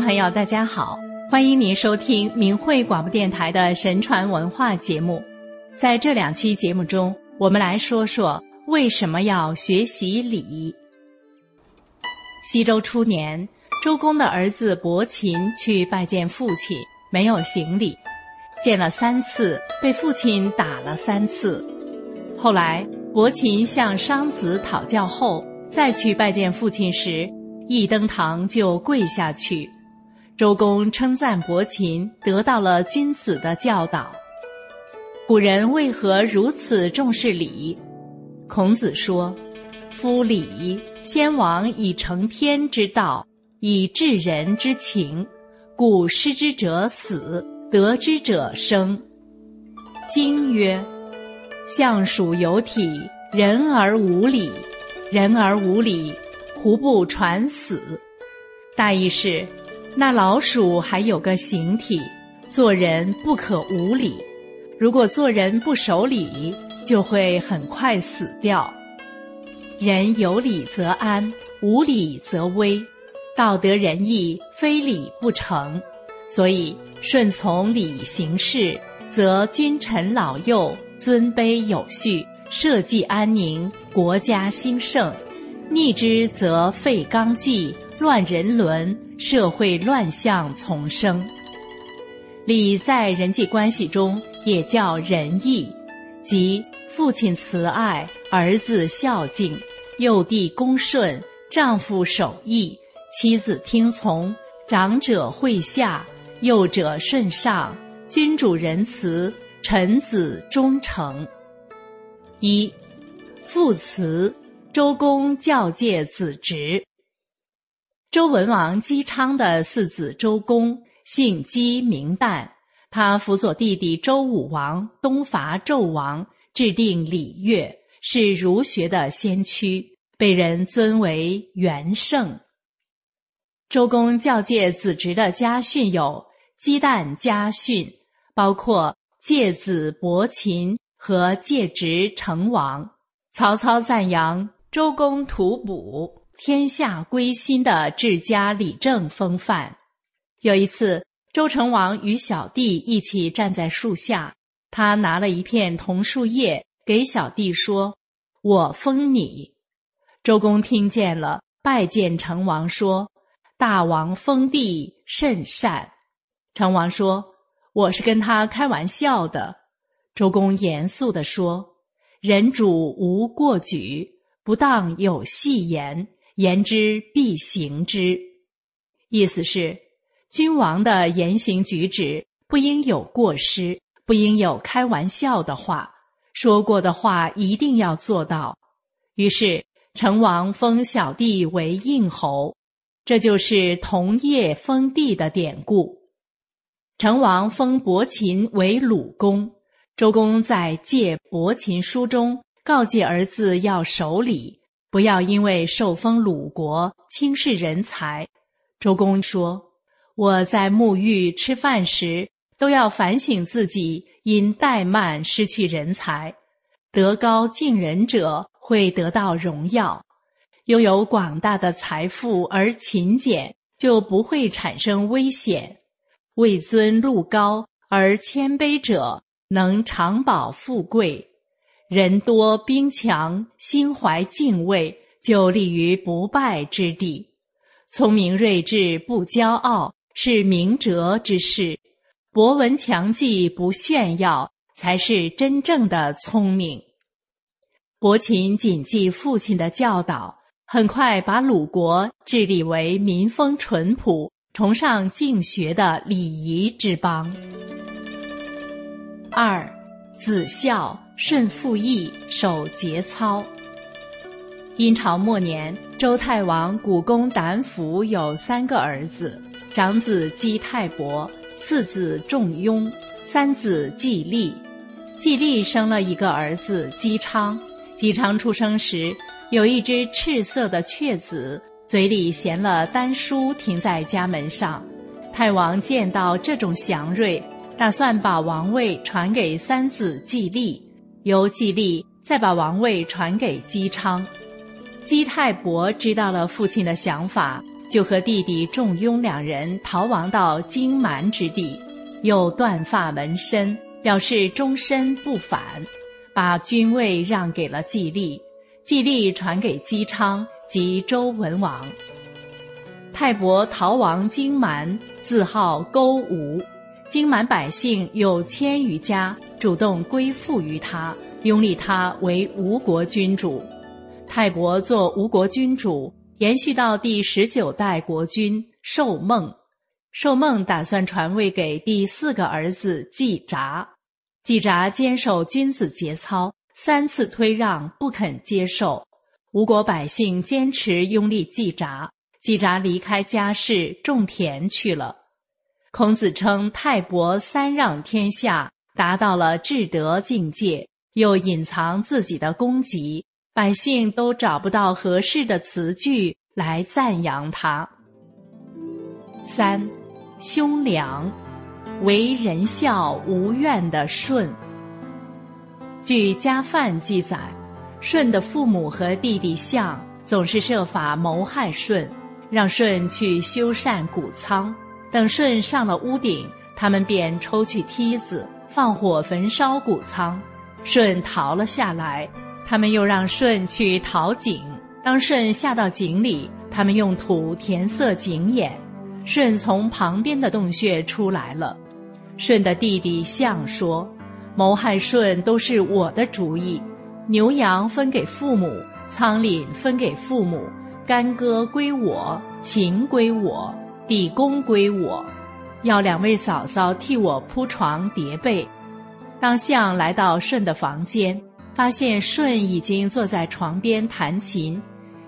朋友，大家好，欢迎您收听明慧广播电台的神传文化节目。在这两期节目中，我们来说说为什么要学习礼。西周初年，周公的儿子伯禽去拜见父亲，没有行礼，见了三次，被父亲打了三次。后来，伯禽向商子讨教后，再去拜见父亲时，一登堂就跪下去。周公称赞伯禽得到了君子的教导。古人为何如此重视礼？孔子说：“夫礼，先王以成天之道，以治人之情，故失之者死，得之者生。”今曰。相属有体，人而无礼，人而无礼，胡不传死？大意是，那老鼠还有个形体，做人不可无礼。如果做人不守礼，就会很快死掉。人有礼则安，无礼则危。道德仁义，非礼不成。所以顺从礼行事，则君臣老幼。尊卑有序，社稷安宁，国家兴盛；逆之则废纲纪，乱人伦，社会乱象丛生。礼在人际关系中也叫仁义，即父亲慈爱，儿子孝敬，幼弟恭顺，丈夫守义，妻子听从，长者惠下，幼者顺上，君主仁慈。臣子忠诚。一，父慈。周公教诫子侄。周文王姬昌的四子周公，姓姬名旦。他辅佐弟弟周武王东伐纣王，制定礼乐，是儒学的先驱，被人尊为元圣。周公教诫子侄的家训有姬旦家训，包括。戒子伯禽和戒直成王，曹操赞扬周公吐哺，天下归心的治家理政风范。有一次，周成王与小弟一起站在树下，他拿了一片桐树叶给小弟说：“我封你。”周公听见了，拜见成王说：“大王封地甚善。”成王说。我是跟他开玩笑的，周公严肃地说：“人主无过举，不当有戏言，言之必行之。”意思是，君王的言行举止不应有过失，不应有开玩笑的话，说过的话一定要做到。于是，成王封小弟为应侯，这就是同业封地的典故。成王封伯禽为鲁公，周公在《借伯禽书》中告诫儿子要守礼，不要因为受封鲁国轻视人才。周公说：“我在沐浴吃饭时，都要反省自己，因怠慢失去人才。德高敬人者会得到荣耀，拥有广大的财富而勤俭，就不会产生危险。”位尊禄高而谦卑者，能长保富贵；人多兵强，心怀敬畏，就立于不败之地。聪明睿智不骄傲，是明哲之士；博闻强记不炫耀，才是真正的聪明。伯禽谨记父亲的教导，很快把鲁国治理为民风淳朴。崇尚敬学的礼仪之邦。二，子孝顺父义，守节操。殷朝末年，周太王古公胆府有三个儿子：长子姬太伯，次子仲雍，三子季历。季历生了一个儿子姬昌。姬昌出生时，有一只赤色的雀子。嘴里衔了丹书，停在家门上。太王见到这种祥瑞，打算把王位传给三子季历，由季历再把王位传给姬昌。姬太伯知道了父亲的想法，就和弟弟仲雍两人逃亡到荆蛮之地，又断发纹身，表示终身不返，把君位让给了季历，季历传给姬昌及周文王。泰伯逃亡荆蛮，自号勾吴，荆蛮百姓有千余家，主动归附于他，拥立他为吴国君主。泰伯做吴国君主。延续到第十九代国君寿梦，寿梦打算传位给第四个儿子季札，季札坚守君子节操，三次推让不肯接受，吴国百姓坚持拥立季札，季札离开家室种田去了。孔子称泰伯三让天下，达到了至德境界，又隐藏自己的功绩。百姓都找不到合适的词句来赞扬他。三，兄良，为人孝无怨的舜。据家范记载，舜的父母和弟弟象总是设法谋害舜，让舜去修缮谷仓。等舜上了屋顶，他们便抽去梯子，放火焚烧谷仓。舜逃了下来。他们又让舜去淘井，当舜下到井里，他们用土填塞井眼，舜从旁边的洞穴出来了。舜的弟弟象说：“谋害舜都是我的主意，牛羊分给父母，仓廪分给父母，干戈归我，秦归我，地宫归我，要两位嫂嫂替我铺床叠被。”当象来到舜的房间。发现舜已经坐在床边弹琴，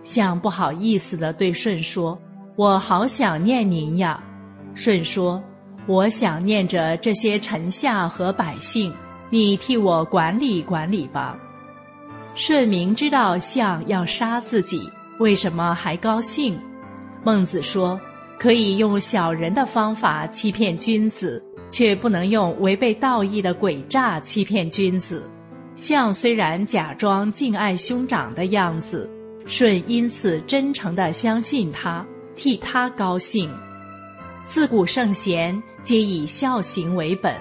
象不好意思地对舜说：“我好想念您呀。”舜说：“我想念着这些臣下和百姓，你替我管理管理吧。”舜明知道象要杀自己，为什么还高兴？孟子说：“可以用小人的方法欺骗君子，却不能用违背道义的诡诈欺骗君子。”象虽然假装敬爱兄长的样子，舜因此真诚地相信他，替他高兴。自古圣贤皆以孝行为本，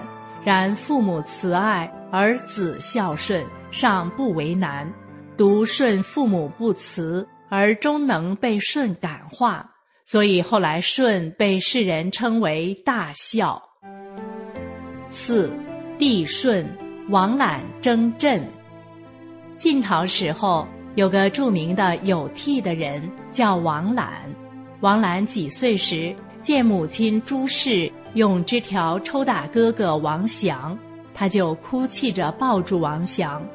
然父母慈爱而子孝顺，尚不为难。独舜父母不慈，而终能被舜感化，所以后来舜被世人称为大孝。四，帝舜。王览征朕。晋朝时候，有个著名的有替的人叫王览。王览几岁时，见母亲朱氏用枝条抽打哥哥王祥，他就哭泣着抱住王祥。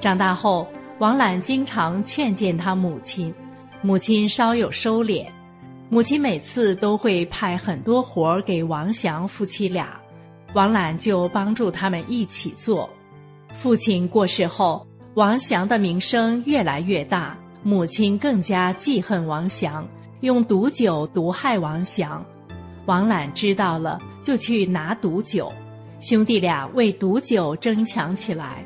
长大后，王览经常劝谏他母亲，母亲稍有收敛。母亲每次都会派很多活儿给王祥夫妻俩。王览就帮助他们一起做。父亲过世后，王祥的名声越来越大，母亲更加记恨王祥，用毒酒毒害王祥。王览知道了，就去拿毒酒，兄弟俩为毒酒争抢起来。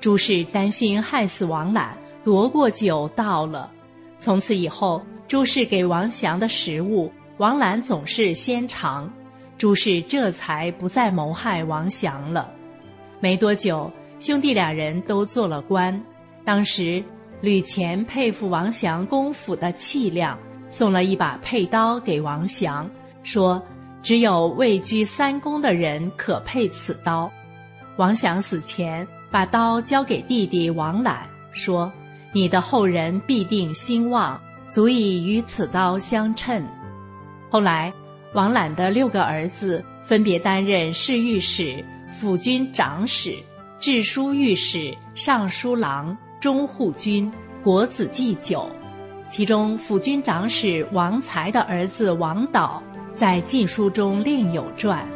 朱氏担心害死王览，夺过酒倒了。从此以后，朱氏给王祥的食物，王览总是先尝。朱氏这才不再谋害王祥了。没多久，兄弟俩人都做了官。当时吕虔佩服王祥功夫的气量，送了一把佩刀给王祥，说：“只有位居三公的人可配此刀。”王祥死前把刀交给弟弟王览，说：“你的后人必定兴旺，足以与此刀相称。”后来。王览的六个儿子分别担任侍御史、辅军长史、治书御史、尚书郎、中护军、国子祭酒。其中辅军长史王才的儿子王导在《晋书》中另有传。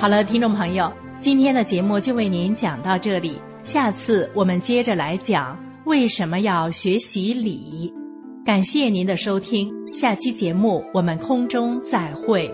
好了，听众朋友，今天的节目就为您讲到这里。下次我们接着来讲为什么要学习礼。感谢您的收听，下期节目我们空中再会。